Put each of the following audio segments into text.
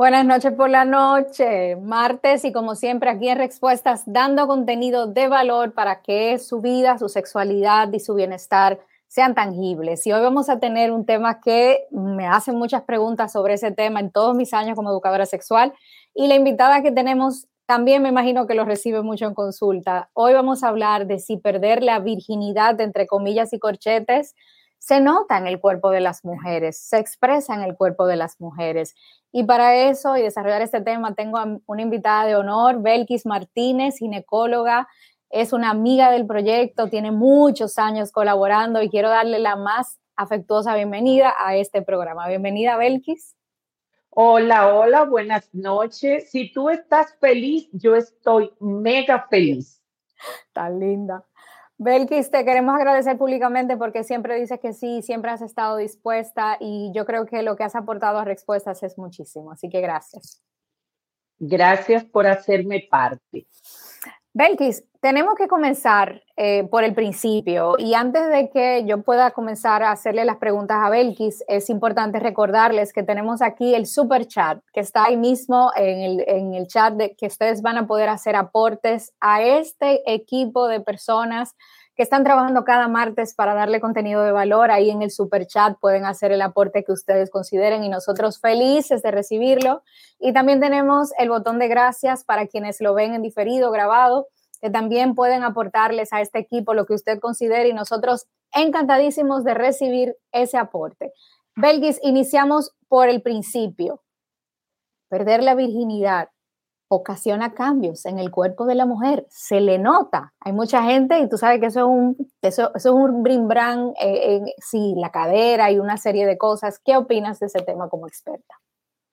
Buenas noches por la noche, martes y como siempre aquí en Respuestas dando contenido de valor para que su vida, su sexualidad y su bienestar sean tangibles. Y hoy vamos a tener un tema que me hacen muchas preguntas sobre ese tema en todos mis años como educadora sexual y la invitada que tenemos también me imagino que lo recibe mucho en consulta. Hoy vamos a hablar de si perder la virginidad entre comillas y corchetes se nota en el cuerpo de las mujeres, se expresa en el cuerpo de las mujeres. Y para eso y desarrollar este tema tengo a una invitada de honor, Belkis Martínez, ginecóloga, es una amiga del proyecto, tiene muchos años colaborando y quiero darle la más afectuosa bienvenida a este programa. Bienvenida, Belkis. Hola, hola, buenas noches. Si tú estás feliz, yo estoy mega feliz. Tan linda. Belkis, te queremos agradecer públicamente porque siempre dices que sí, siempre has estado dispuesta y yo creo que lo que has aportado a respuestas es muchísimo, así que gracias. Gracias por hacerme parte. Belkis, tenemos que comenzar eh, por el principio. Y antes de que yo pueda comenzar a hacerle las preguntas a Belkis, es importante recordarles que tenemos aquí el super chat que está ahí mismo en el, en el chat de que ustedes van a poder hacer aportes a este equipo de personas que están trabajando cada martes para darle contenido de valor. Ahí en el super chat pueden hacer el aporte que ustedes consideren y nosotros felices de recibirlo. Y también tenemos el botón de gracias para quienes lo ven en diferido, grabado, que también pueden aportarles a este equipo lo que usted considere y nosotros encantadísimos de recibir ese aporte. Belgis, iniciamos por el principio. Perder la virginidad ocasiona cambios en el cuerpo de la mujer, se le nota. Hay mucha gente y tú sabes que eso es un, eso, es un eh, sí, la cadera y una serie de cosas. ¿Qué opinas de ese tema como experta?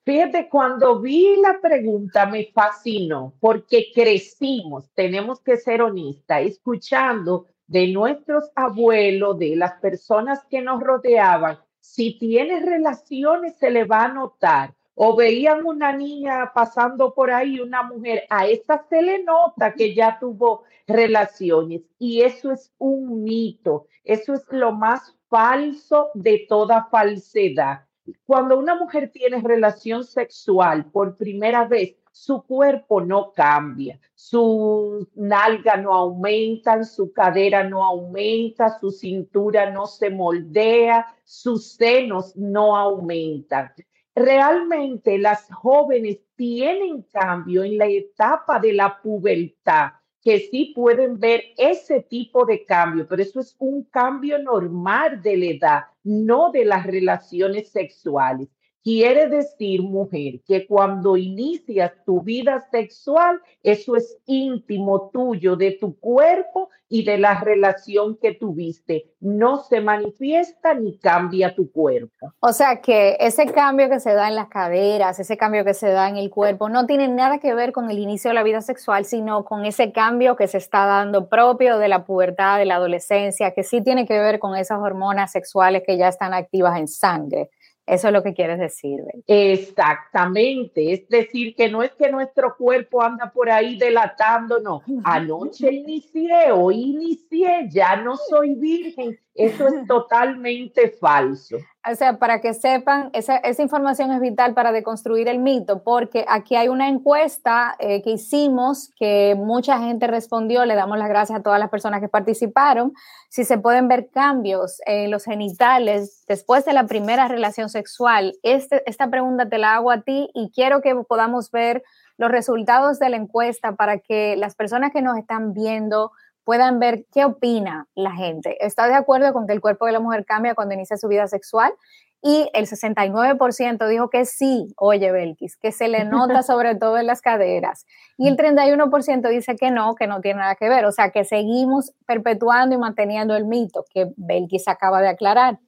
Fíjate, cuando vi la pregunta me fascinó porque crecimos, tenemos que ser honestas, escuchando de nuestros abuelos, de las personas que nos rodeaban, si tienes relaciones se le va a notar o veían una niña pasando por ahí, una mujer, a esta se le nota que ya tuvo relaciones y eso es un mito, eso es lo más falso de toda falsedad. Cuando una mujer tiene relación sexual por primera vez, su cuerpo no cambia, su nalga no aumenta, su cadera no aumenta, su cintura no se moldea, sus senos no aumentan realmente las jóvenes tienen cambio en la etapa de la pubertad, que sí pueden ver ese tipo de cambio, pero eso es un cambio normal de la edad, no de las relaciones sexuales. Quiere decir, mujer, que cuando inicias tu vida sexual, eso es íntimo tuyo, de tu cuerpo y de la relación que tuviste. No se manifiesta ni cambia tu cuerpo. O sea que ese cambio que se da en las caderas, ese cambio que se da en el cuerpo, no tiene nada que ver con el inicio de la vida sexual, sino con ese cambio que se está dando propio de la pubertad, de la adolescencia, que sí tiene que ver con esas hormonas sexuales que ya están activas en sangre. Eso es lo que quieres decir. Exactamente. Es decir, que no es que nuestro cuerpo anda por ahí delatando, no. Anoche inicié, hoy inicié, ya no soy virgen. Eso es totalmente falso. O sea, para que sepan, esa, esa, información es vital para deconstruir el mito, porque aquí hay una encuesta eh, que hicimos que mucha gente respondió, le damos las gracias a todas las personas que participaron, si se pueden ver cambios en los genitales después de la primera relación sexual. Este, esta pregunta te la hago a ti y quiero que podamos ver los resultados de la encuesta para que las personas que nos están viendo, puedan ver qué opina la gente. ¿Está de acuerdo con que el cuerpo de la mujer cambia cuando inicia su vida sexual? Y el 69% dijo que sí, oye Belkis, que se le nota sobre todo en las caderas. Y el 31% dice que no, que no tiene nada que ver. O sea, que seguimos perpetuando y manteniendo el mito que Belkis acaba de aclarar.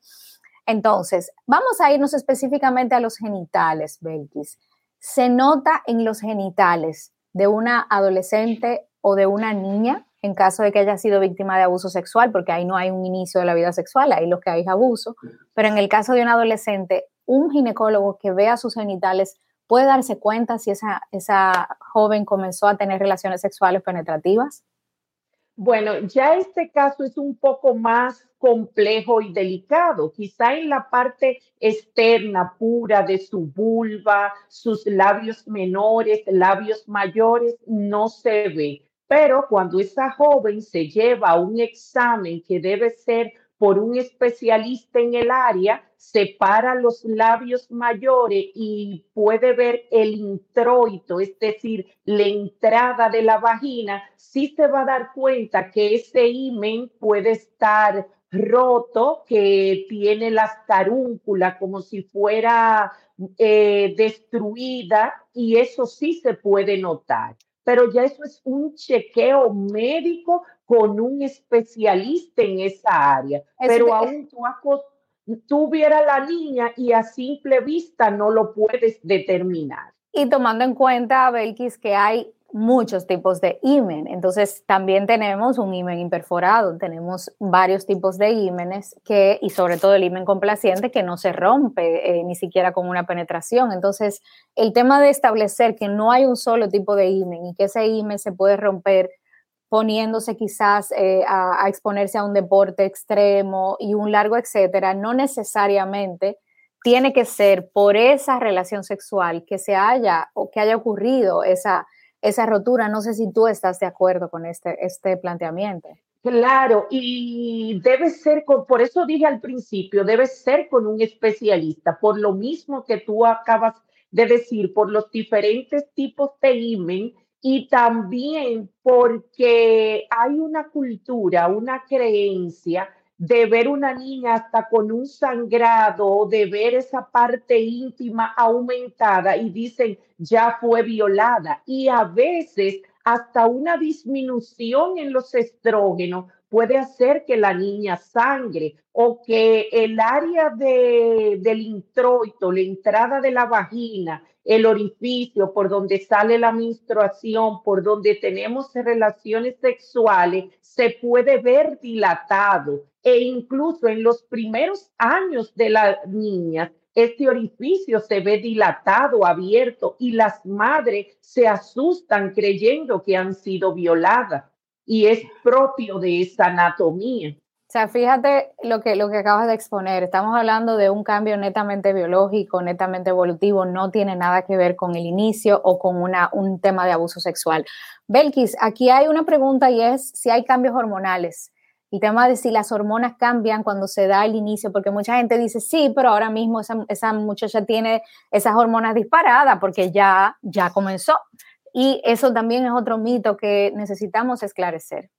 Entonces, vamos a irnos específicamente a los genitales, Belkis. Se nota en los genitales de una adolescente o de una niña en caso de que haya sido víctima de abuso sexual, porque ahí no hay un inicio de la vida sexual, ahí lo que hay es abuso, pero en el caso de un adolescente, un ginecólogo que vea sus genitales puede darse cuenta si esa, esa joven comenzó a tener relaciones sexuales penetrativas. Bueno, ya este caso es un poco más complejo y delicado. Quizá en la parte externa pura de su vulva, sus labios menores, labios mayores, no se ve. Pero cuando esa joven se lleva a un examen que debe ser por un especialista en el área, separa los labios mayores y puede ver el introito, es decir, la entrada de la vagina, sí se va a dar cuenta que ese imen puede estar roto, que tiene las carúnculas como si fuera eh, destruida y eso sí se puede notar pero ya eso es un chequeo médico con un especialista en esa área. pero aún tú, tú vieras la niña y a simple vista no lo puedes determinar. Y tomando en cuenta, Belkis, que hay muchos tipos de imen. Entonces, también tenemos un imen imperforado, tenemos varios tipos de ímenes que, y sobre todo el imen complaciente que no se rompe eh, ni siquiera con una penetración. Entonces, el tema de establecer que no hay un solo tipo de imen y que ese imen se puede romper poniéndose quizás eh, a, a exponerse a un deporte extremo y un largo etcétera, no necesariamente tiene que ser por esa relación sexual que se haya o que haya ocurrido esa, esa rotura. No sé si tú estás de acuerdo con este, este planteamiento. Claro, y debe ser, con, por eso dije al principio, debe ser con un especialista, por lo mismo que tú acabas de decir, por los diferentes tipos de imen y también porque hay una cultura, una creencia de ver una niña hasta con un sangrado, de ver esa parte íntima aumentada y dicen ya fue violada. Y a veces hasta una disminución en los estrógenos puede hacer que la niña sangre o que el área de, del introito, la entrada de la vagina, el orificio por donde sale la menstruación, por donde tenemos relaciones sexuales, se puede ver dilatado. E incluso en los primeros años de la niña, este orificio se ve dilatado, abierto y las madres se asustan creyendo que han sido violadas y es propio de esa anatomía. O sea, fíjate lo que, lo que acabas de exponer. Estamos hablando de un cambio netamente biológico, netamente evolutivo, no tiene nada que ver con el inicio o con una, un tema de abuso sexual. Belkis, aquí hay una pregunta y es si hay cambios hormonales el tema de si las hormonas cambian cuando se da el inicio, porque mucha gente dice, sí, pero ahora mismo esa, esa muchacha tiene esas hormonas disparadas porque ya, ya comenzó. Y eso también es otro mito que necesitamos esclarecer.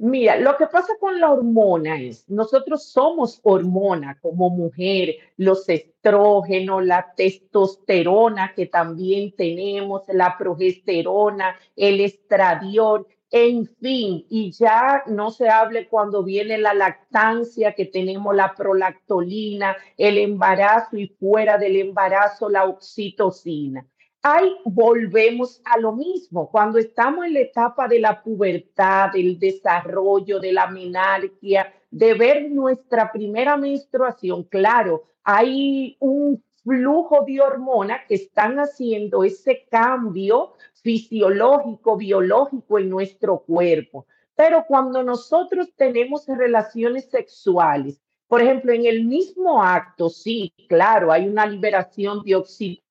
Mira, lo que pasa con la hormona es, nosotros somos hormona como mujer, los estrógenos, la testosterona que también tenemos, la progesterona, el estradiol, en fin, y ya no se hable cuando viene la lactancia, que tenemos la prolactolina, el embarazo y fuera del embarazo la oxitocina. Ahí volvemos a lo mismo. Cuando estamos en la etapa de la pubertad, del desarrollo, de la menarquia, de ver nuestra primera menstruación, claro, hay un flujo de hormonas que están haciendo ese cambio fisiológico, biológico en nuestro cuerpo. Pero cuando nosotros tenemos relaciones sexuales, por ejemplo, en el mismo acto, sí, claro, hay una liberación de oxitocina,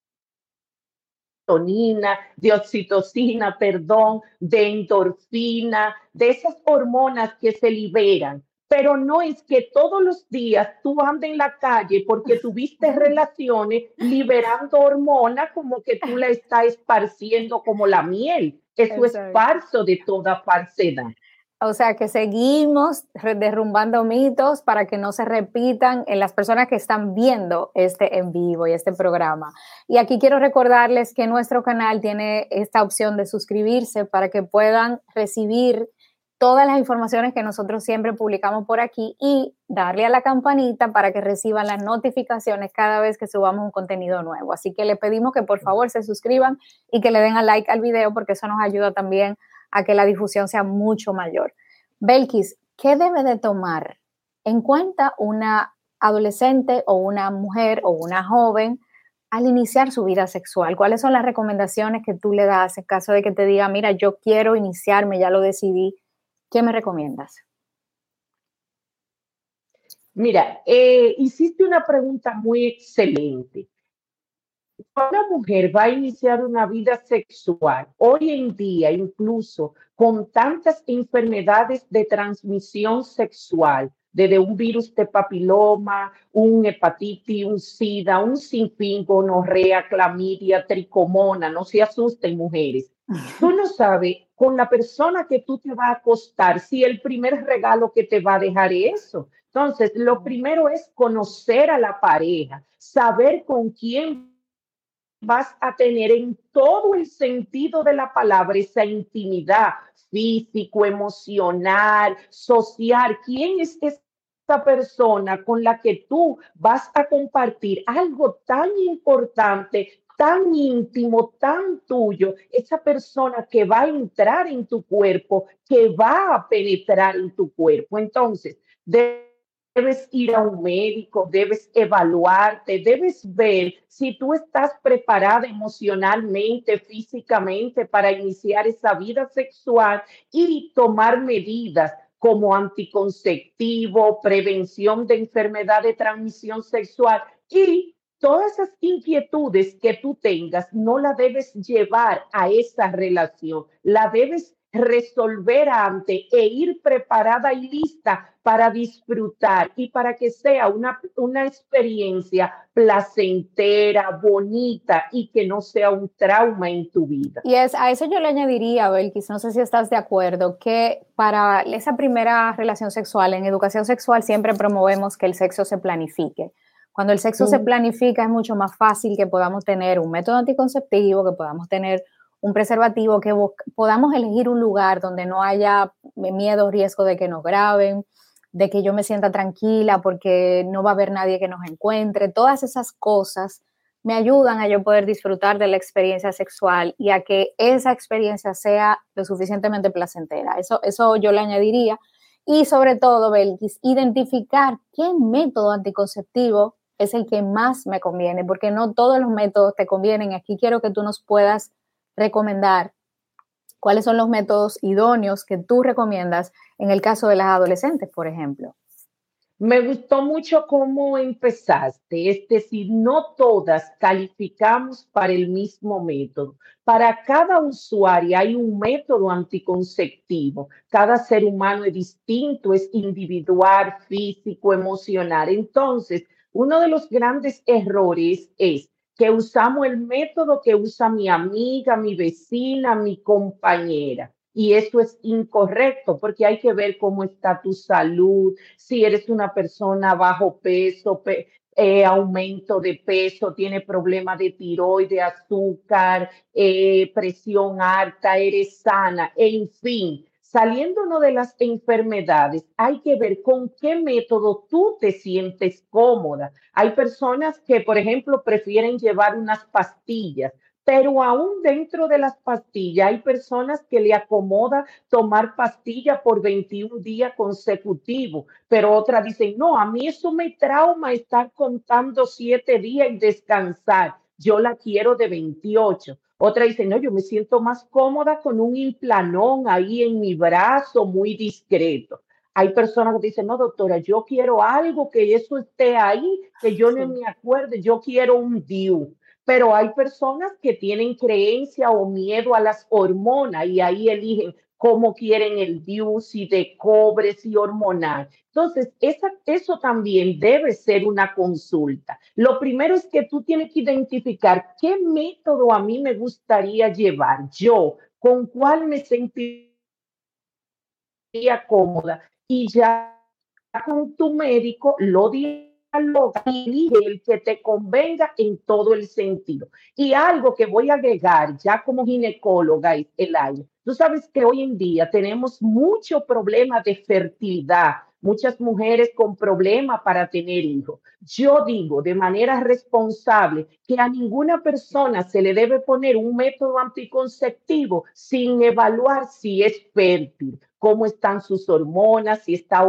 de oxitocina, perdón, de endorfina, de esas hormonas que se liberan pero no es que todos los días tú andes en la calle porque tuviste relaciones liberando hormonas como que tú la estás esparciendo como la miel. Eso es falso de toda falsedad. O sea que seguimos derrumbando mitos para que no se repitan en las personas que están viendo este en vivo y este programa. Y aquí quiero recordarles que nuestro canal tiene esta opción de suscribirse para que puedan recibir todas las informaciones que nosotros siempre publicamos por aquí y darle a la campanita para que reciban las notificaciones cada vez que subamos un contenido nuevo. Así que le pedimos que por favor se suscriban y que le den a like al video porque eso nos ayuda también a que la difusión sea mucho mayor. Belkis, ¿qué debe de tomar en cuenta una adolescente o una mujer o una joven al iniciar su vida sexual? ¿Cuáles son las recomendaciones que tú le das en caso de que te diga, mira, yo quiero iniciarme, ya lo decidí, ¿Qué me recomiendas? Mira, eh, hiciste una pregunta muy excelente. Una mujer va a iniciar una vida sexual, hoy en día incluso con tantas enfermedades de transmisión sexual, desde un virus de papiloma, un hepatitis, un sida, un sinfín, gonorrea, clamidia, tricomona, no se asusten mujeres. Tú no sabes con la persona que tú te vas a acostar si el primer regalo que te va a dejar es eso. Entonces, lo primero es conocer a la pareja, saber con quién vas a tener en todo el sentido de la palabra esa intimidad físico, emocional, social. ¿Quién es esta persona con la que tú vas a compartir algo tan importante, tan íntimo, tan tuyo? Esa persona que va a entrar en tu cuerpo, que va a penetrar en tu cuerpo. Entonces, de debes ir a un médico, debes evaluarte, debes ver si tú estás preparada emocionalmente, físicamente para iniciar esa vida sexual y tomar medidas como anticonceptivo, prevención de enfermedad de transmisión sexual. Y todas esas inquietudes que tú tengas, no la debes llevar a esa relación, la debes resolver antes e ir preparada y lista para disfrutar y para que sea una, una experiencia placentera, bonita y que no sea un trauma en tu vida. Y es, a eso yo le añadiría, Belkis, no sé si estás de acuerdo, que para esa primera relación sexual, en educación sexual siempre promovemos que el sexo se planifique. Cuando el sexo se planifica es mucho más fácil que podamos tener un método anticonceptivo, que podamos tener un preservativo, que podamos elegir un lugar donde no haya miedo, riesgo de que nos graben, de que yo me sienta tranquila porque no va a haber nadie que nos encuentre. Todas esas cosas me ayudan a yo poder disfrutar de la experiencia sexual y a que esa experiencia sea lo suficientemente placentera. Eso, eso yo le añadiría. Y sobre todo, Belkis, identificar qué método anticonceptivo es el que más me conviene, porque no todos los métodos te convienen. Aquí quiero que tú nos puedas recomendar cuáles son los métodos idóneos que tú recomiendas en el caso de las adolescentes, por ejemplo. Me gustó mucho cómo empezaste, es decir, no todas calificamos para el mismo método. Para cada usuario hay un método anticonceptivo. Cada ser humano es distinto, es individual, físico, emocional. Entonces, uno de los grandes errores es que usamos el método que usa mi amiga, mi vecina, mi compañera. Y eso es incorrecto porque hay que ver cómo está tu salud, si eres una persona bajo peso, eh, aumento de peso, tiene problemas de tiroide, azúcar, eh, presión alta, eres sana, en fin saliéndonos de las enfermedades, hay que ver con qué método tú te sientes cómoda. Hay personas que, por ejemplo, prefieren llevar unas pastillas, pero aún dentro de las pastillas hay personas que le acomoda tomar pastilla por 21 días consecutivos, pero otras dicen, no, a mí eso me trauma estar contando siete días y descansar. Yo la quiero de 28. Otra dice, no, yo me siento más cómoda con un implanón ahí en mi brazo, muy discreto. Hay personas que dicen, no, doctora, yo quiero algo que eso esté ahí, que yo no me acuerde, yo quiero un DIU. Pero hay personas que tienen creencia o miedo a las hormonas y ahí eligen, cómo quieren el DIU, si de cobre, si hormonal. Entonces, eso también debe ser una consulta. Lo primero es que tú tienes que identificar qué método a mí me gustaría llevar yo, con cuál me sentiría cómoda y ya con tu médico lo dialoga y el que te convenga en todo el sentido. Y algo que voy a agregar ya como ginecóloga, el año Tú sabes que hoy en día tenemos mucho problema de fertilidad, muchas mujeres con problemas para tener hijos. Yo digo de manera responsable que a ninguna persona se le debe poner un método anticonceptivo sin evaluar si es fértil, cómo están sus hormonas, si está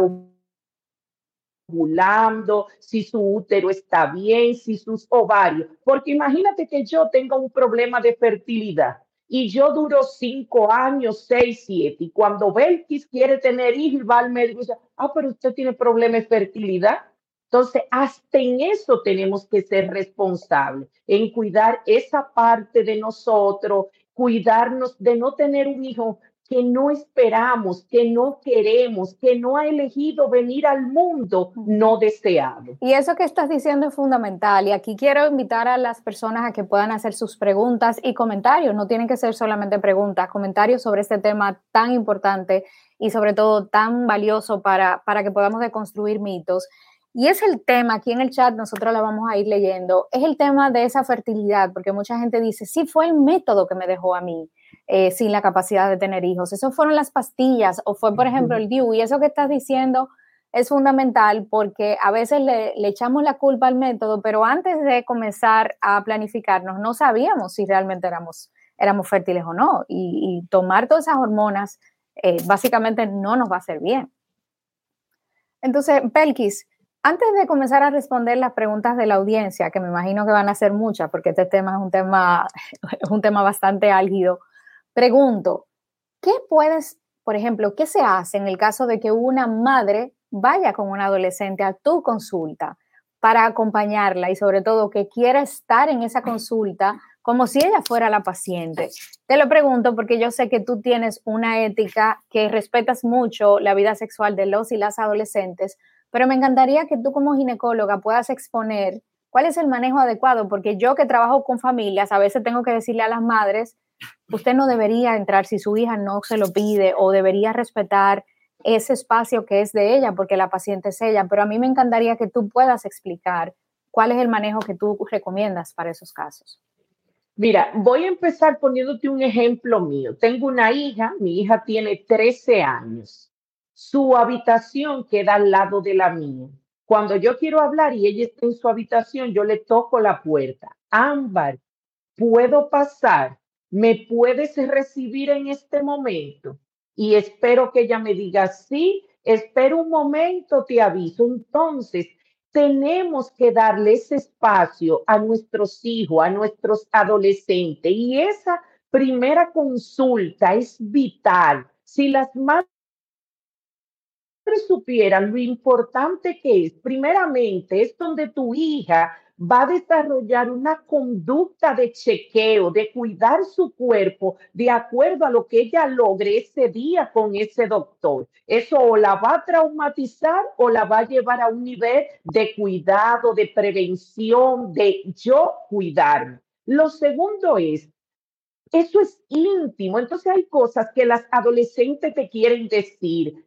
ovulando, si su útero está bien, si sus ovarios. Porque imagínate que yo tenga un problema de fertilidad y yo duro cinco años, seis, siete. Y cuando Belkis quiere tener hijos, va al médico y dice, ah, pero usted tiene problemas de fertilidad. Entonces, hasta en eso tenemos que ser responsables, en cuidar esa parte de nosotros, cuidarnos de no tener un hijo que no esperamos, que no queremos, que no ha elegido venir al mundo no deseado. Y eso que estás diciendo es fundamental. Y aquí quiero invitar a las personas a que puedan hacer sus preguntas y comentarios. No tienen que ser solamente preguntas, comentarios sobre este tema tan importante y sobre todo tan valioso para, para que podamos deconstruir mitos. Y es el tema, aquí en el chat nosotros la vamos a ir leyendo, es el tema de esa fertilidad, porque mucha gente dice, sí, fue el método que me dejó a mí eh, sin la capacidad de tener hijos, eso fueron las pastillas o fue, por ejemplo, el DIU. Y eso que estás diciendo es fundamental porque a veces le, echamos la culpa al método, pero antes de comenzar a planificarnos no sabíamos si realmente éramos, éramos fértiles o no. Y, tomar todas esas hormonas eh, básicamente no nos va a hacer bien. Entonces, Pelkis, antes de comenzar a responder las preguntas de la audiencia, que me imagino que van a ser muchas, porque este tema es un tema, es un tema bastante álgido, pregunto, ¿qué puedes, por ejemplo, qué se hace en el caso de que una madre vaya con un adolescente a tu consulta para acompañarla y sobre todo que quiera estar en esa consulta como si ella fuera la paciente? Te lo pregunto porque yo sé que tú tienes una ética que respetas mucho la vida sexual de los y las adolescentes, pero me encantaría que tú como ginecóloga puedas exponer cuál es el manejo adecuado, porque yo que trabajo con familias, a veces tengo que decirle a las madres, usted no debería entrar si su hija no se lo pide o debería respetar ese espacio que es de ella, porque la paciente es ella, pero a mí me encantaría que tú puedas explicar cuál es el manejo que tú recomiendas para esos casos. Mira, voy a empezar poniéndote un ejemplo mío. Tengo una hija, mi hija tiene 13 años su habitación queda al lado de la mía. Cuando yo quiero hablar y ella está en su habitación, yo le toco la puerta. Ámbar, ¿puedo pasar? ¿Me puedes recibir en este momento? Y espero que ella me diga, sí, espero un momento, te aviso. Entonces, tenemos que darle ese espacio a nuestros hijos, a nuestros adolescentes. Y esa primera consulta es vital. Si las madres supieran lo importante que es, primeramente, es donde tu hija va a desarrollar una conducta de chequeo, de cuidar su cuerpo de acuerdo a lo que ella logre ese día con ese doctor. Eso o la va a traumatizar o la va a llevar a un nivel de cuidado, de prevención, de yo cuidarme. Lo segundo es, eso es íntimo. Entonces hay cosas que las adolescentes te quieren decir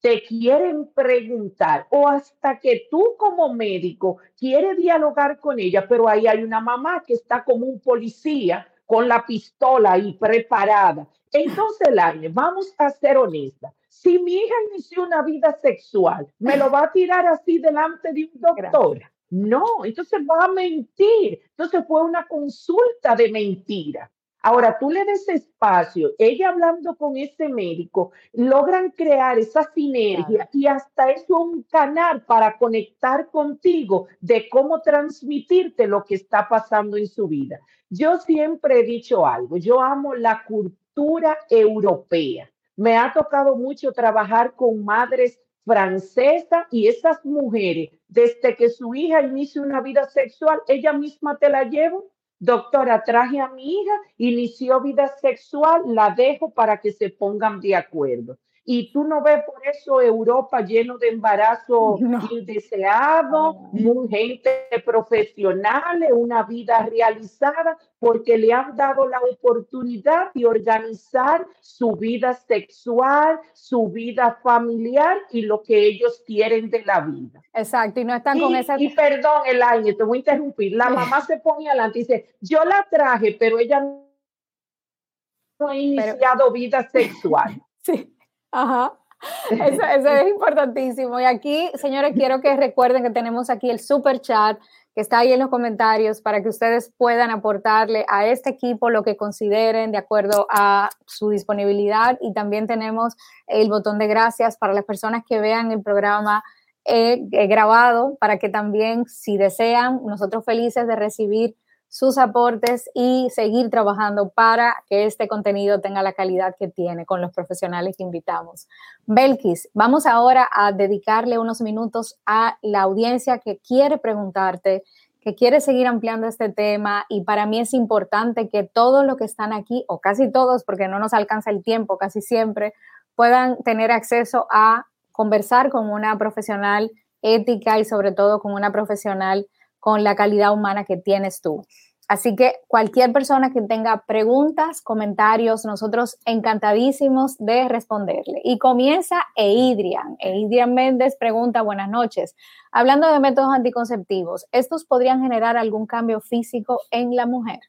te quieren preguntar o hasta que tú como médico quieres dialogar con ella, pero ahí hay una mamá que está como un policía con la pistola ahí preparada. Entonces, Laine, vamos a ser honestas. Si mi hija inició una vida sexual, ¿me lo va a tirar así delante de un doctor? No, entonces va a mentir. Entonces fue una consulta de mentira. Ahora, tú le des espacio, ella hablando con ese médico, logran crear esa sinergia y hasta eso un canal para conectar contigo de cómo transmitirte lo que está pasando en su vida. Yo siempre he dicho algo, yo amo la cultura europea. Me ha tocado mucho trabajar con madres francesas y esas mujeres, desde que su hija inicia una vida sexual, ella misma te la lleva Doctora, traje a mi hija, inició vida sexual, la dejo para que se pongan de acuerdo. Y tú no ves por eso Europa lleno de embarazo indeseado, muy gente profesional, una vida realizada, porque le han dado la oportunidad de organizar su vida sexual, su vida familiar y lo que ellos quieren de la vida. Exacto, y no están con esa... Y perdón, Elaine, te voy a interrumpir. La mamá se pone adelante y dice, yo la traje, pero ella no ha iniciado vida sexual. Sí. Ajá. Eso, es importantísimo. Y aquí, señores, quiero que recuerden que tenemos aquí el super chat que está ahí en los comentarios para que ustedes puedan aportarle a este equipo lo que consideren de acuerdo a su disponibilidad. Y también tenemos el botón de gracias para las personas que vean el programa eh, grabado, para que también, si desean, nosotros felices de recibir sus aportes y seguir trabajando para que este contenido tenga la calidad que tiene con los profesionales que invitamos. Belkis, vamos ahora a dedicarle unos minutos a la audiencia que quiere preguntarte, que quiere seguir ampliando este tema y para mí es importante que todos los que están aquí, o casi todos, porque no nos alcanza el tiempo casi siempre, puedan tener acceso a conversar con una profesional ética y sobre todo con una profesional con la calidad humana que tienes tú. Así que cualquier persona que tenga preguntas, comentarios, nosotros encantadísimos de responderle. Y comienza Eidrian. Eidrian Méndez pregunta, buenas noches. Hablando de métodos anticonceptivos, ¿estos podrían generar algún cambio físico en la mujer?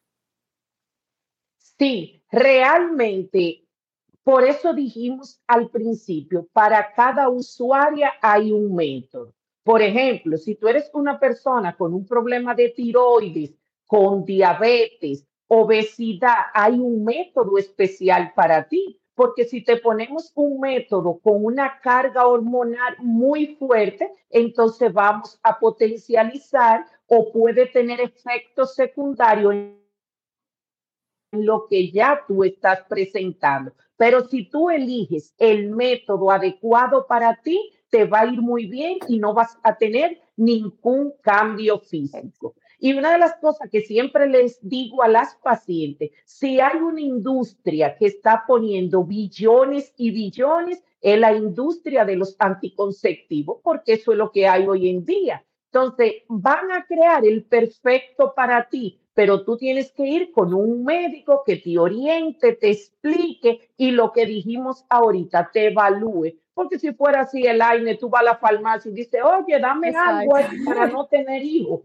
Sí, realmente. Por eso dijimos al principio, para cada usuaria hay un método. Por ejemplo, si tú eres una persona con un problema de tiroides, con diabetes, obesidad, hay un método especial para ti. Porque si te ponemos un método con una carga hormonal muy fuerte, entonces vamos a potencializar o puede tener efectos secundarios en lo que ya tú estás presentando. Pero si tú eliges el método adecuado para ti, te va a ir muy bien y no vas a tener ningún cambio físico. Y una de las cosas que siempre les digo a las pacientes, si hay una industria que está poniendo billones y billones, en la industria de los anticonceptivos, porque eso es lo que hay hoy en día. Entonces, van a crear el perfecto para ti, pero tú tienes que ir con un médico que te oriente, te explique y lo que dijimos ahorita, te evalúe. Porque si fuera así el aire, tú vas a la farmacia y dices, oye, dame algo para no tener hijos.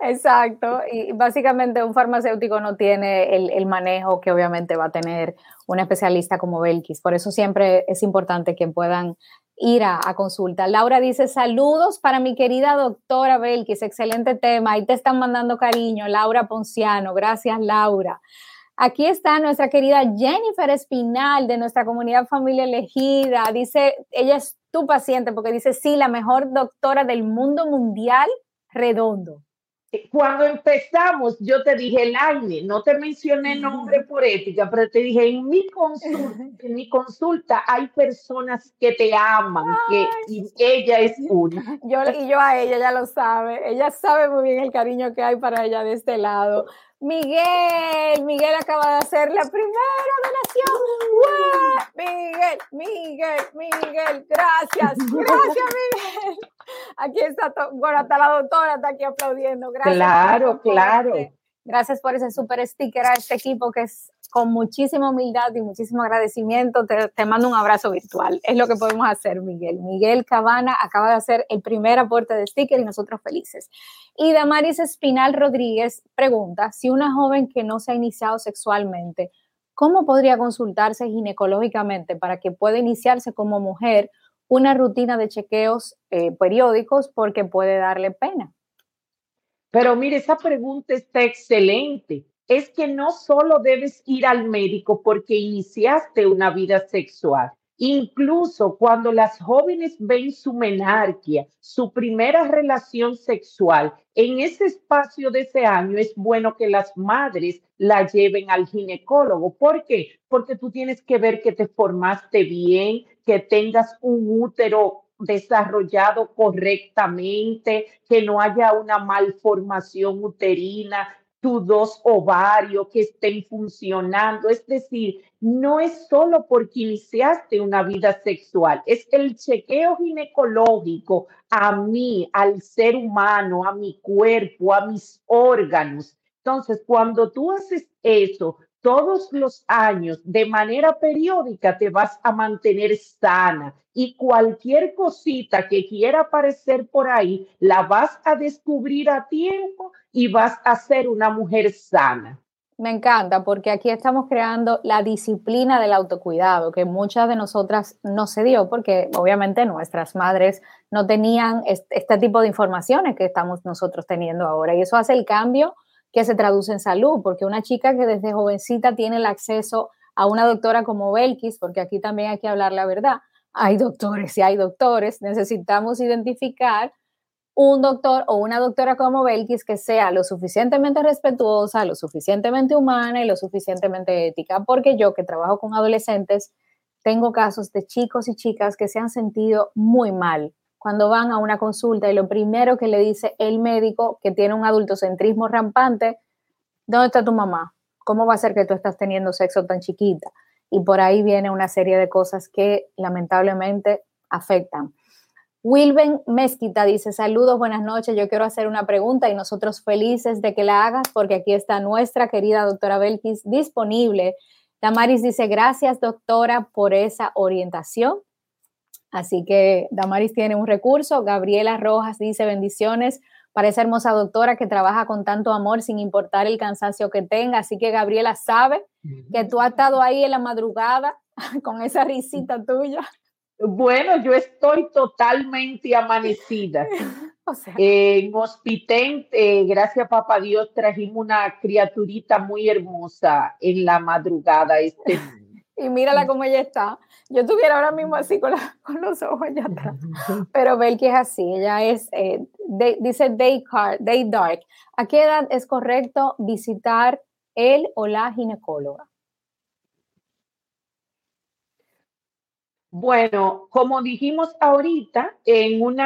Exacto. Y básicamente un farmacéutico no tiene el, el, manejo que obviamente va a tener un especialista como Belkis. Por eso siempre es importante que puedan ir a, consulta. Laura dice, saludos para mi querida doctora Belkis, excelente tema. Ahí te están mandando cariño, Laura Ponciano. Gracias, Laura. Aquí está nuestra querida Jennifer Espinal de nuestra comunidad familia elegida. Dice, ella es tu paciente porque dice, sí, la mejor doctora del mundo mundial redondo. Cuando empezamos, yo te dije, Laine, no te mencioné nombre por ética, pero te dije, en mi consulta, en mi consulta hay personas que te aman, que y ella es una. Yo, y yo a ella, ella lo sabe, ella sabe muy bien el cariño que hay para ella de este lado. Miguel, Miguel acaba de hacer la primera donación. Miguel, Miguel, Miguel, gracias, gracias Miguel. Aquí está, bueno, hasta la doctora está aquí aplaudiendo. Gracias. Claro, claro. Gracias por ese super sticker a este equipo que es con muchísima humildad y muchísimo agradecimiento. Te, mando un abrazo virtual. Es lo que podemos hacer, Miguel. Miguel Cabana acaba de hacer el primer aporte de sticker y nosotros felices. Y Damaris Espinal Rodríguez pregunta si una joven que no se ha iniciado sexualmente, ¿cómo podría consultarse ginecológicamente para que pueda iniciarse como mujer una rutina de chequeos eh, periódicos porque puede darle pena? Pero mire, esa pregunta está excelente. Es que no solo debes ir al médico porque iniciaste una vida sexual. Incluso cuando las jóvenes ven su menarquia, su primera relación sexual, en ese espacio de ese año es bueno que las madres la lleven al ginecólogo. ¿Por qué? Porque tú tienes que ver que te formaste bien, que tengas un útero desarrollado correctamente, que no haya una malformación uterina, tus dos ovarios que estén funcionando. Es decir, no es solo porque iniciaste una vida sexual, es el chequeo ginecológico a mí, al ser humano, a mi cuerpo, a mis órganos. Entonces, cuando tú haces eso, todos los años de manera periódica te vas a mantener sana y cualquier cosita que quiera aparecer por ahí la vas a descubrir a tiempo y vas a ser una mujer sana. Me encanta porque aquí estamos creando la disciplina del autocuidado que muchas de nosotras no se dio porque obviamente nuestras madres no tenían este tipo de informaciones que estamos nosotros teniendo ahora y eso hace el cambio que se traduce en salud, porque una chica que desde jovencita tiene el acceso a una doctora como Belkis, porque aquí también hay que hablar la verdad, hay doctores y hay doctores, necesitamos identificar un doctor o una doctora como Belkis que sea lo suficientemente respetuosa, lo suficientemente humana y lo suficientemente ética, porque yo que trabajo con adolescentes, tengo casos de chicos y chicas que se han sentido muy mal cuando van a una consulta y lo primero que le dice el médico que tiene un adultocentrismo rampante, ¿dónde está tu mamá? ¿Cómo va a ser que tú estás teniendo sexo tan chiquita? Y por ahí viene una serie de cosas que lamentablemente afectan. Wilben Mezquita dice, saludos, buenas noches, yo quiero hacer una pregunta y nosotros felices de que la hagas porque aquí está nuestra querida doctora Belkis disponible. Damaris dice, gracias doctora por esa orientación. Así que Damaris tiene un recurso. Gabriela Rojas dice, bendiciones para esa hermosa doctora que trabaja con tanto amor sin importar el cansancio que tenga. Así que Gabriela sabe que tú has estado ahí en la madrugada con esa risita tuya. Bueno, yo estoy totalmente amanecida. en hospital, eh, gracias papá Dios, trajimos una criaturita muy hermosa en la madrugada este Y mírala cómo ella está. Yo estuviera ahora mismo así con, los ojos allá atrás. Pero Belki es así, ella es, eh, dice day, day Dark. ¿A qué edad es correcto visitar él o la ginecóloga? Bueno, como dijimos ahorita, en un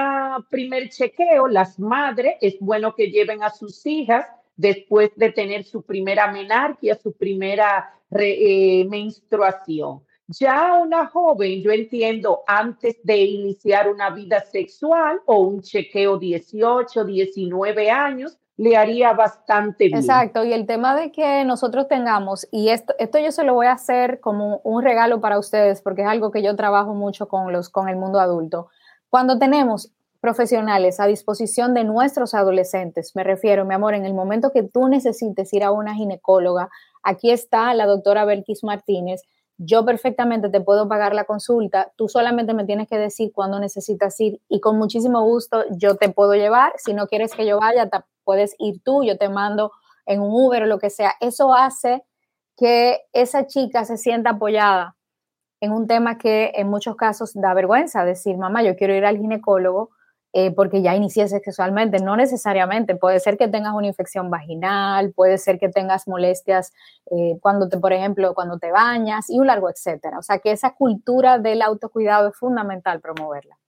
primer chequeo, las madres es bueno que lleven a sus hijas después de tener su primera menarquia, su primera eh, menstruación. Ya una joven, yo entiendo, antes de iniciar una vida sexual o un chequeo 18, 19 años, le haría bastante bien. Exacto, y el tema de que nosotros tengamos, y esto, esto yo se lo voy a hacer como un regalo para ustedes, porque es algo que yo trabajo mucho con, los, con el mundo adulto. Cuando tenemos profesionales a disposición de nuestros adolescentes, me refiero, mi amor, en el momento que tú necesites ir a una ginecóloga, aquí está la doctora Belkis Martínez, yo perfectamente te puedo pagar la consulta, tú solamente me tienes que decir cuándo necesitas ir y con muchísimo gusto yo te puedo llevar, si no quieres que yo vaya, puedes ir tú, yo te mando en un Uber o lo que sea. Eso hace que esa chica se sienta apoyada en un tema que en muchos casos da vergüenza, decir, mamá, yo quiero ir al ginecólogo eh, porque ya inicié sexualmente, no necesariamente, puede ser que tengas una infección vaginal, puede ser que tengas molestias eh, cuando te, por ejemplo, cuando te bañas y un largo etcétera. O sea que esa cultura del autocuidado es fundamental promoverla.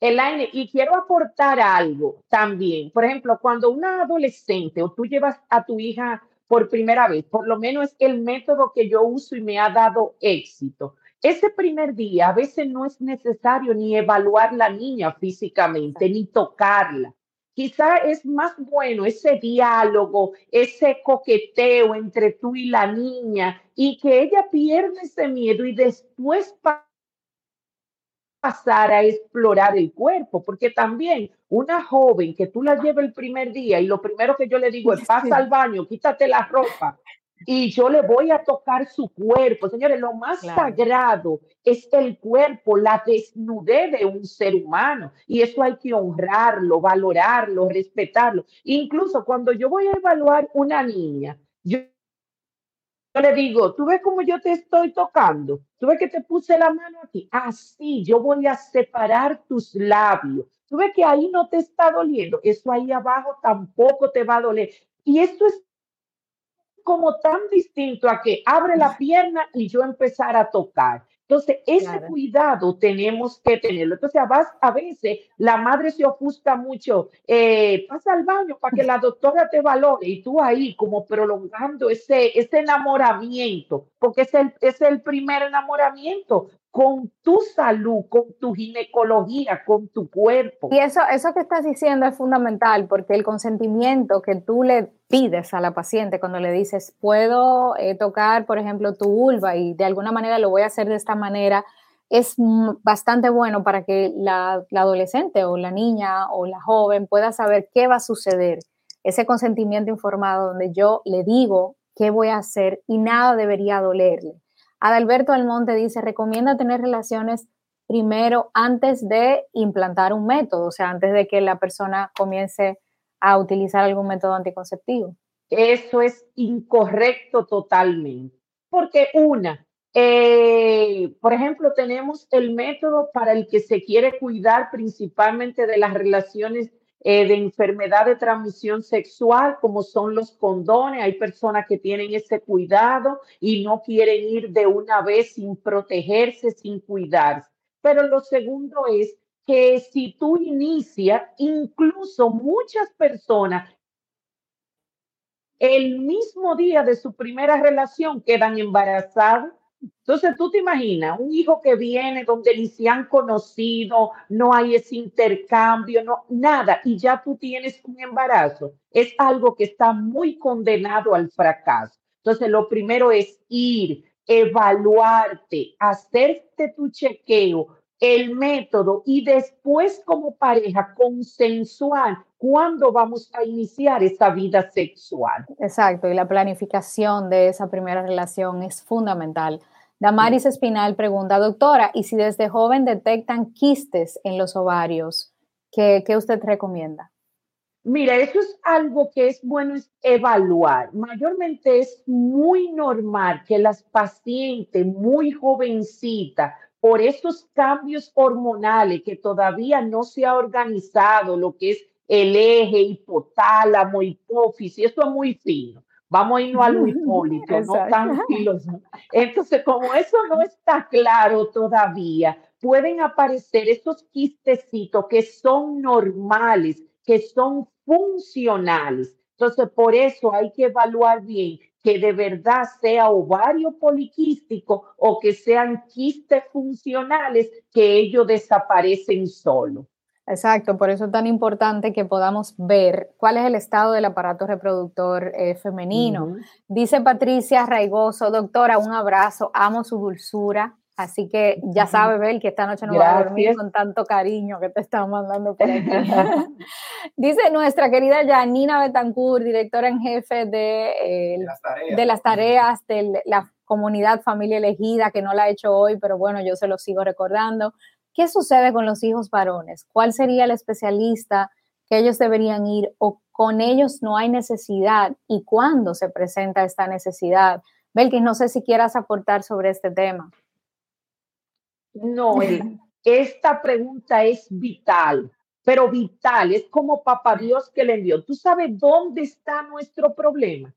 Elaine, y quiero aportar algo también. Por ejemplo, cuando una adolescente o tú llevas a tu hija por primera vez, por lo menos es el método que yo uso y me ha dado éxito. Ese primer día a veces no es necesario ni evaluar la niña físicamente, ni tocarla. Quizá es más bueno ese diálogo, ese coqueteo entre tú y la niña y que ella pierda ese miedo y después pasar a explorar el cuerpo, porque también una joven que tú la llevas el primer día y lo primero que yo le digo es pasa al baño, quítate la ropa y yo le voy a tocar su cuerpo. Señores, lo más sagrado es el cuerpo, la desnudez de un ser humano y eso hay que honrarlo, valorarlo, respetarlo. Incluso cuando yo voy a evaluar una niña, yo yo le digo, ¿tú ves cómo yo te estoy tocando? ¿Tú ves que te puse la mano aquí? Así, yo voy a separar tus labios. ¿Tú ves que ahí no te está doliendo? Eso ahí abajo tampoco te va a doler. Y esto es como tan distinto a que abre la pierna y yo empezar a tocar. Entonces, ese cuidado tenemos que tenerlo. Entonces, a veces la madre se ofusca mucho, eh, pasa al baño para que la doctora te valore y tú ahí como prolongando ese, ese enamoramiento, porque es el, es el primer enamoramiento con tu salud, con tu ginecología, con tu cuerpo. Y eso, eso que estás diciendo es fundamental porque el consentimiento que tú le pides a la paciente cuando le dices, puedo eh, tocar, por ejemplo, tu vulva y de alguna manera lo voy a hacer de esta manera, es bastante bueno para que la, la adolescente o la niña o la joven pueda saber qué va a suceder. Ese consentimiento informado donde yo le digo qué voy a hacer y nada debería dolerle Adalberto Almonte dice, recomienda tener relaciones primero antes de implantar un método, o sea, antes de que la persona comience a utilizar algún método anticonceptivo. Eso es incorrecto totalmente, porque una, Eh, por ejemplo, tenemos el método para el que se quiere cuidar principalmente de las relaciones eh, de enfermedad de transmisión sexual, como son los condones. Hay personas que tienen ese cuidado y no quieren ir de una vez sin protegerse, sin cuidarse. Pero lo segundo es que si tú inicias, incluso muchas personas el mismo día de su primera relación quedan embarazadas entonces tú te imaginas un hijo que viene donde ni se han conocido, no hay ese intercambio, no, nada, y ya tú tienes un embarazo. Es algo que está muy condenado al fracaso. Entonces lo primero es ir, evaluarte, hacerte tu chequeo, el método y después como pareja consensuar cuándo vamos a iniciar esa vida sexual. Exacto, y la planificación de esa primera relación es fundamental. Damaris Espinal pregunta, doctora, ¿y si desde joven detectan quistes en los ovarios, qué, qué usted recomienda? Mira, eso es algo que es bueno evaluar. Mayormente es muy normal que las pacientes muy jovencitas, por esos cambios hormonales que todavía no se ha organizado, lo que es el eje hipotálamo, hipófisis, eso es muy fino Vamos a irnos al Hipólito, no tan. Entonces, como eso no está claro todavía, pueden aparecer esos quistecitos que son normales, que son funcionales. Entonces, por eso hay que evaluar bien que de verdad sea ovario poliquístico o que sean quistes funcionales que ellos desaparecen solo. Exacto, por eso es tan importante que podamos ver cuál es el estado del aparato reproductor eh, femenino. Dice Patricia Raigoso, doctora, un abrazo, amo su dulzura, así que ya sabe, Bel, que esta noche no va a dormir con tanto cariño que te están mandando por aquí. Dice nuestra querida Janina Betancourt, directora en jefe de, de las tareas de la comunidad familia elegida, que no la ha hecho hoy, pero bueno, yo se lo sigo recordando. ¿Qué sucede con los hijos varones? ¿Cuál sería el especialista que ellos deberían ir o con ellos no hay necesidad y cuándo se presenta esta necesidad? Belkis, no sé si quieras aportar sobre este tema. No, esta pregunta es vital, pero vital, es como papá Dios que le envió. ¿Tú sabes dónde está nuestro problema?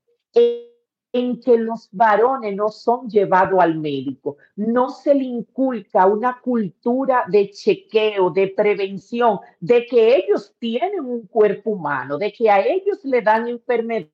En que los varones no son llevados al médico, no se le inculca una cultura de chequeo, de prevención, de que ellos tienen un cuerpo humano, de que a ellos le dan enfermedades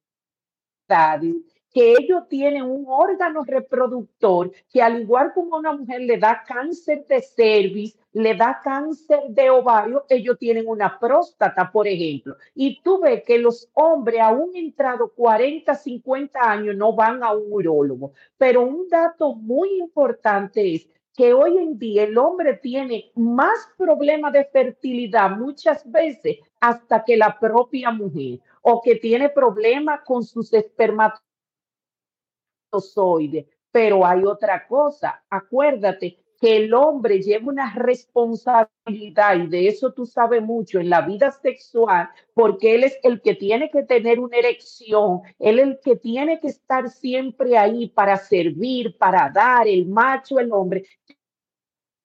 que ellos tienen un órgano reproductor que al igual como a una mujer le da cáncer de cervix, le da cáncer de ovario, ellos tienen una próstata, por ejemplo. Y tú ves que los hombres, aún entrado 40, 50 años, no van a un urólogo. Pero un dato muy importante es que hoy en día el hombre tiene más problemas de fertilidad muchas veces hasta que la propia mujer o que tiene problemas con sus espermatozoides pero hay otra cosa. Acuérdate que el hombre lleva una responsabilidad y de eso tú sabes mucho en la vida sexual, porque él es el que tiene que tener una erección, él es el que tiene que estar siempre ahí para servir, para dar, el macho, el hombre.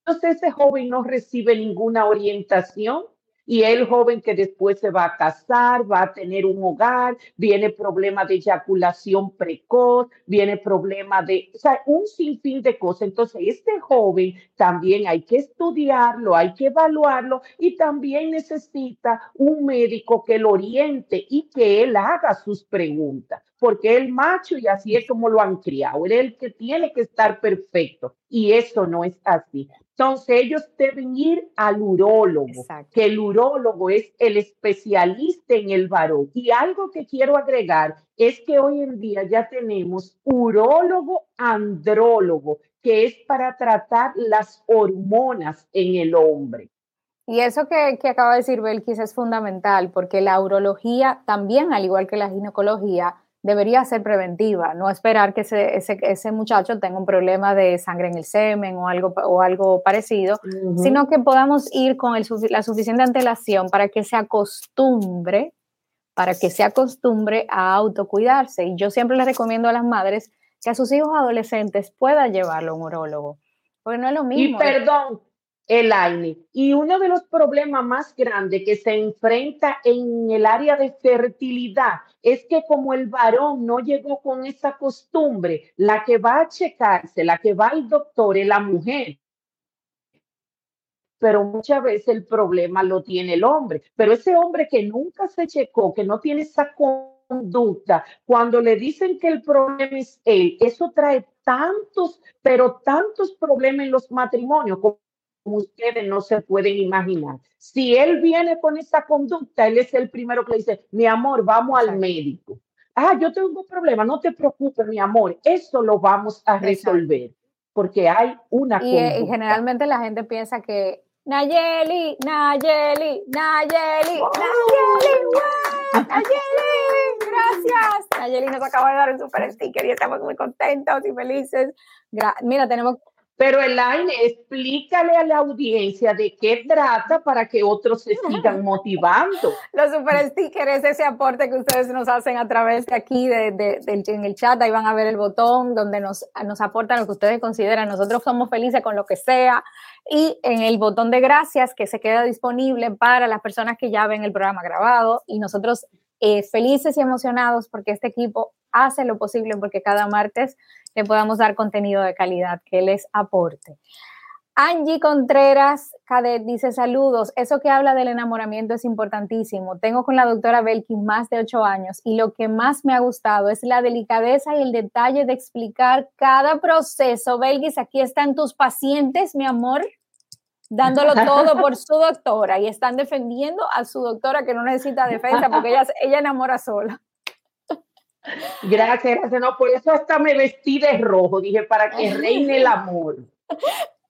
Entonces ese joven no recibe ninguna orientación y el joven que después se va a casar, va a tener un hogar, viene problema de eyaculación precoz, viene problema de, o sea, un sinfín de cosas. Entonces, este joven también hay que estudiarlo, hay que evaluarlo y también necesita un médico que lo oriente y que él haga sus preguntas porque el macho y así es como lo han criado, es el que tiene que estar perfecto y eso no es así. Entonces ellos deben ir al urólogo, que el urólogo es el especialista en el varón. Y algo que quiero agregar es que hoy en día ya tenemos urólogo andrólogo, que es para tratar las hormonas en el hombre. Y eso que, que acaba de decir Belkis es fundamental, porque la urología también, al igual que la ginecología, debería ser preventiva, no esperar que ese, ese, muchacho tenga un problema de sangre en el semen o algo, o algo parecido, sino que podamos ir con el, la suficiente antelación para que se acostumbre, para que se acostumbre a autocuidarse. Y yo siempre les recomiendo a las madres que a sus hijos adolescentes pueda llevarlo a un urólogo. Porque no es lo mismo. Y perdón, Elaine, y uno de los problemas más grandes que se enfrenta en el área de fertilidad es que como el varón no llegó con esa costumbre, la que va a checarse, la que va al doctor es la mujer pero muchas veces el problema lo tiene el hombre. Pero ese hombre que nunca se checó, que no tiene esa conducta, cuando le dicen que el problema es él, eso trae tantos, pero tantos problemas en los matrimonios ustedes no se pueden imaginar. Si él viene con esa conducta, él es el primero que le dice, mi amor, vamos al médico. Ah, yo tengo un problema, no te preocupes, mi amor, eso lo vamos a resolver. Porque hay una. Y, y generalmente la gente piensa que Nayeli, Nayeli, Nayeli, Nayeli, Nayeli, gracias. Nayeli nos acaba de dar un super sticker y estamos muy contentos y felices. Mira, tenemos pero Elaine, explícale a la audiencia de qué trata para que otros se sigan motivando. Los super stickers, ese aporte que ustedes nos hacen a través de aquí, de, de, en el chat, ahí van a ver el botón donde nos, nos aportan lo que ustedes consideran. Nosotros somos felices con lo que sea. Y en el botón de gracias que se queda disponible para las personas que ya ven el programa grabado. Y nosotros eh, felices y emocionados porque este equipo hace lo posible porque cada martes le podamos dar contenido de calidad que les aporte. Angie Contreras Cadet dice saludos. Eso que habla del enamoramiento es importantísimo. Tengo con la doctora Belkin más de ocho años y lo que más me ha gustado es la delicadeza y el detalle de explicar cada proceso. Belkis, aquí están tus pacientes, mi amor, dándolo todo por su doctora y están defendiendo a su doctora que no necesita defensa porque ella, ella enamora sola. Gracias, gracias. No, por eso hasta me vestí de rojo, dije, para que reine el amor.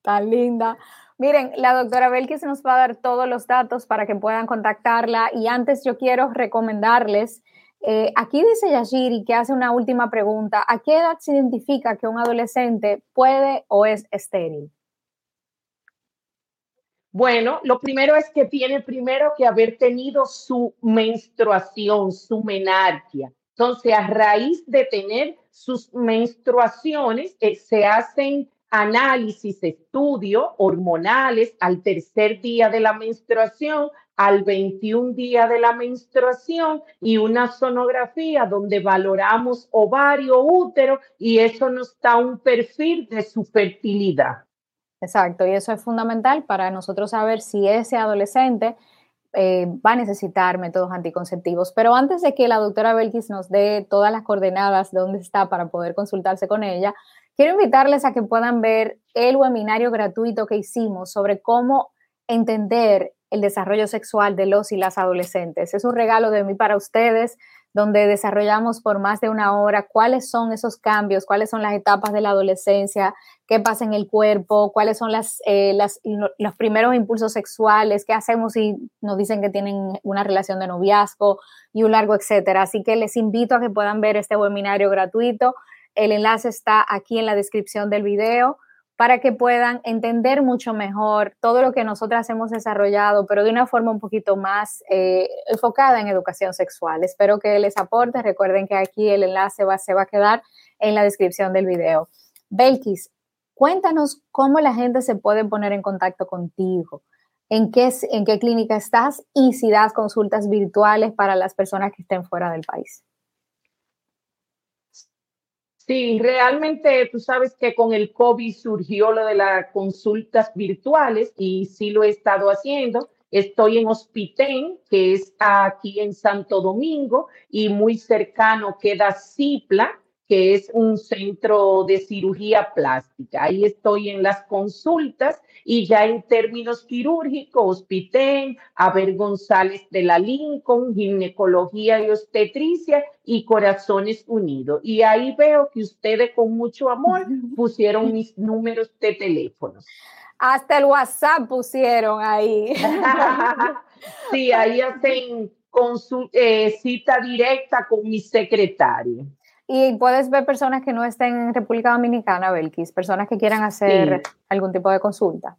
Tan linda. Miren, la doctora Belkis nos va a dar todos los datos para que puedan contactarla y antes yo quiero recomendarles, eh, aquí dice Yashiri que hace una última pregunta, ¿a qué edad se identifica que un adolescente puede o es estéril? Bueno, lo primero es que tiene primero que haber tenido su menstruación, su menarquia. Entonces, a raíz de tener sus menstruaciones, eh, se hacen análisis, estudios hormonales al tercer día de la menstruación, al 21 día de la menstruación y una sonografía donde valoramos ovario, útero y eso nos da un perfil de su fertilidad. Exacto, y eso es fundamental para nosotros saber si ese adolescente eh, va a necesitar métodos anticonceptivos. Pero antes de que la doctora Belkis nos dé todas las coordenadas de dónde está para poder consultarse con ella, quiero invitarles a que puedan ver el webinario gratuito que hicimos sobre cómo entender el desarrollo sexual de los y las adolescentes. Es un regalo de mí para ustedes donde desarrollamos por más de una hora cuáles son esos cambios, cuáles son las etapas de la adolescencia, qué pasa en el cuerpo, cuáles son las, eh, los primeros impulsos sexuales, qué hacemos si nos dicen que tienen una relación de noviazgo y un largo etcétera. Así que les invito a que puedan ver este webinario gratuito. El enlace está aquí en la descripción del video para que puedan entender mucho mejor todo lo que nosotras hemos desarrollado, pero de una forma un poquito más eh, enfocada en educación sexual. Espero que les aporte. Recuerden que aquí el enlace va, se va a quedar en la descripción del video. Belkis, cuéntanos cómo la gente se puede poner en contacto contigo, en qué, en qué clínica estás y si das consultas virtuales para las personas que estén fuera del país. Sí, realmente tú sabes que con el COVID surgió lo de las consultas virtuales y sí lo he estado haciendo. Estoy en Hospitén, que es aquí en Santo Domingo, y muy cercano queda Cipla, que es un centro de cirugía plástica. Ahí estoy en las consultas y ya en términos quirúrgicos, Hospitén, Aber González de la Lincoln, ginecología y obstetricia y Corazones Unidos. Y ahí veo que ustedes con mucho amor pusieron mis números de teléfonos. Hasta el WhatsApp pusieron ahí. sí, ahí hacen eh, cita directa con mi secretario. Y puedes ver personas que no estén en República Dominicana, Belkis, personas que quieran hacer algún tipo de consulta.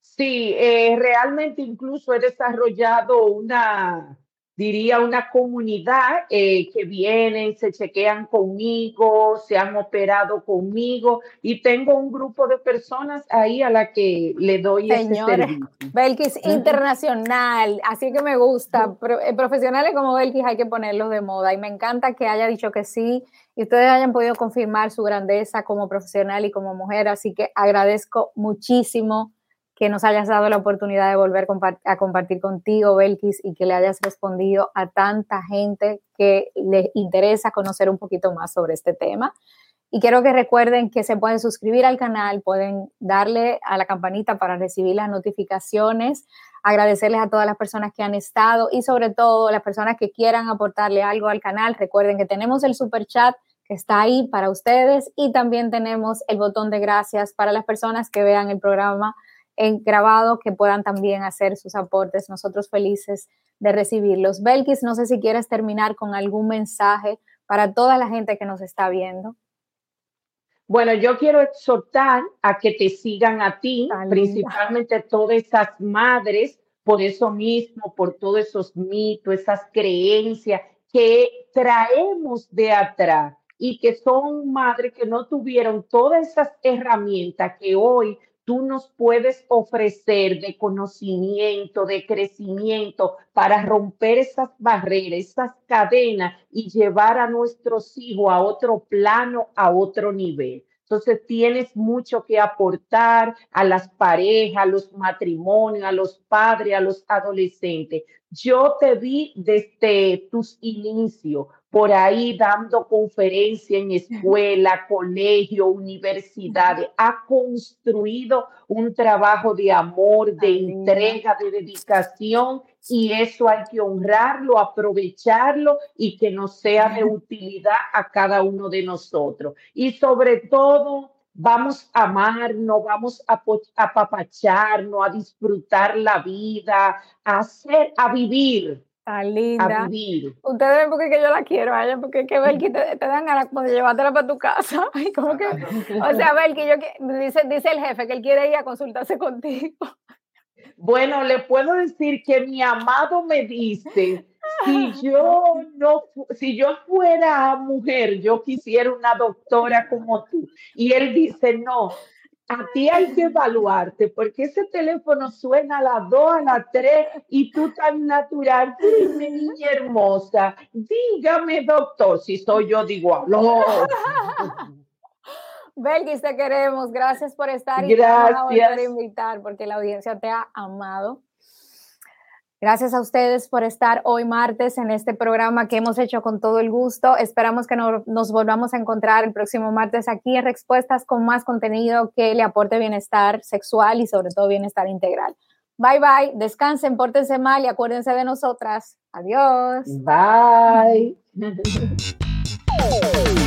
Sí, eh, realmente incluso he desarrollado una, diría, una comunidad eh, que vienen, se chequean conmigo, se han operado conmigo y tengo un grupo de personas ahí a la que le doy ese servicio. Belkis internacional, así que me gusta. Eh, profesionales como Belkis hay que ponerlos de moda y me encanta que haya dicho que sí y ustedes hayan podido confirmar su grandeza como profesional y como mujer, así que agradezco muchísimo que nos hayas dado la oportunidad de volver a compartir contigo, Belkis, y que le hayas respondido a tanta gente que les interesa conocer un poquito más sobre este tema. Y quiero que recuerden que se pueden suscribir al canal, pueden darle a la campanita para recibir las notificaciones, agradecerles a todas las personas que han estado y sobre todo las personas que quieran aportarle algo al canal. Recuerden que tenemos el super chat que está ahí para ustedes y también tenemos el botón de gracias para las personas que vean el programa en grabado que puedan también hacer sus aportes. Nosotros felices de recibirlos. Belkis, no sé si quieres terminar con algún mensaje para toda la gente que nos está viendo. Bueno, yo quiero exhortar a que te sigan a ti, principalmente todas esas madres, por eso mismo, por todos esos mitos, esas creencias que traemos de atrás y que son madres que no tuvieron todas esas herramientas que hoy tú nos puedes ofrecer de conocimiento, de crecimiento para romper esas barreras, esas cadenas y llevar a nuestros hijos a otro plano, a otro nivel. Entonces tienes mucho que aportar a las parejas, a los matrimonios, a los padres, a los adolescentes. Yo te vi desde tus inicios por ahí dando conferencia en escuela, colegio, universidades. Ha construido un trabajo de amor, de entrega, de dedicación y eso hay que honrarlo, aprovecharlo y que nos sea de utilidad a cada uno de nosotros. Y sobre todo, vamos a amarnos, vamos a apapacharnos, a disfrutar la vida, a hacer, a vivir Tan linda. Ustedes ven porque que yo la quiero a ella, porque que Belki te, te dan ganas de llevártela para tu casa. Ay, como que, o sea, Belki, yo, dice, dice el jefe que él quiere ir a consultarse contigo. Bueno, le puedo decir que mi amado me dice, si yo no, si yo fuera mujer, yo quisiera una doctora como tú. Y él dice, no, a ti hay que evaluarte porque ese teléfono suena a las 2, a las 3 y tú tan natural, dime niña hermosa, dígame doctor, si soy yo digo, no. Belgis, te queremos, gracias por estar y gracias. por invitar porque la audiencia te ha amado. Gracias a ustedes por estar hoy martes en este programa que hemos hecho con todo el gusto. Esperamos que nos volvamos a encontrar el próximo martes aquí en Respuestas con más contenido que le aporte bienestar sexual y sobre todo bienestar integral. Bye bye, descansen, pórtense mal y acuérdense de nosotras. Adiós. Bye.